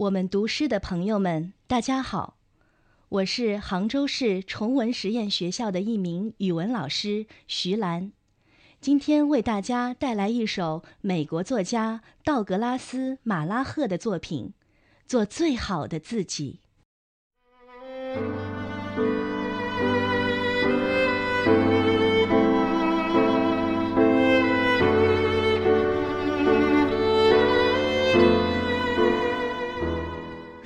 我们读诗的朋友们，大家好，我是杭州市崇文实验学校的一名语文老师徐兰，今天为大家带来一首美国作家道格拉斯·马拉赫的作品《做最好的自己》。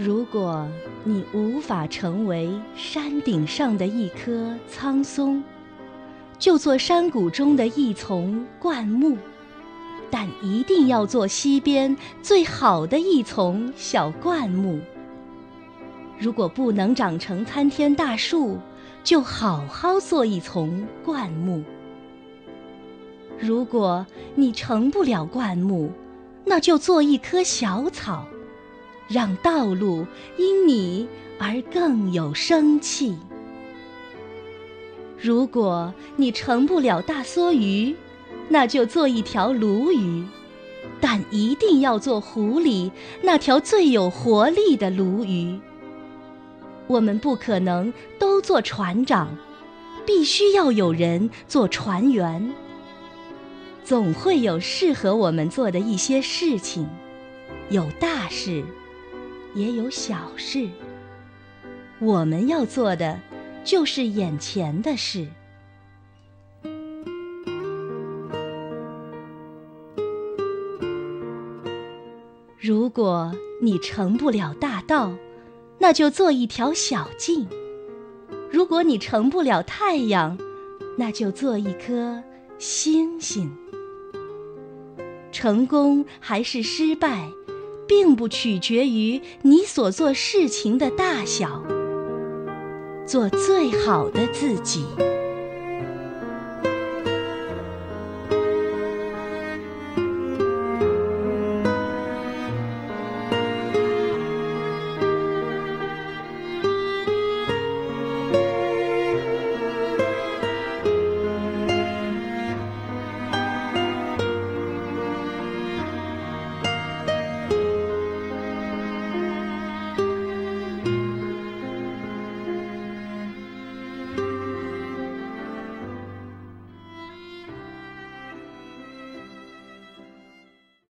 如果你无法成为山顶上的一棵苍松，就做山谷中的一丛灌木，但一定要做溪边最好的一丛小灌木。如果不能长成参天大树，就好好做一丛灌木。如果你成不了灌木，那就做一棵小草。让道路因你而更有生气。如果你成不了大梭鱼，那就做一条鲈鱼，但一定要做湖里那条最有活力的鲈鱼。我们不可能都做船长，必须要有人做船员。总会有适合我们做的一些事情，有大事。也有小事，我们要做的就是眼前的事。如果你成不了大道，那就做一条小径；如果你成不了太阳，那就做一颗星星。成功还是失败？并不取决于你所做事情的大小，做最好的自己。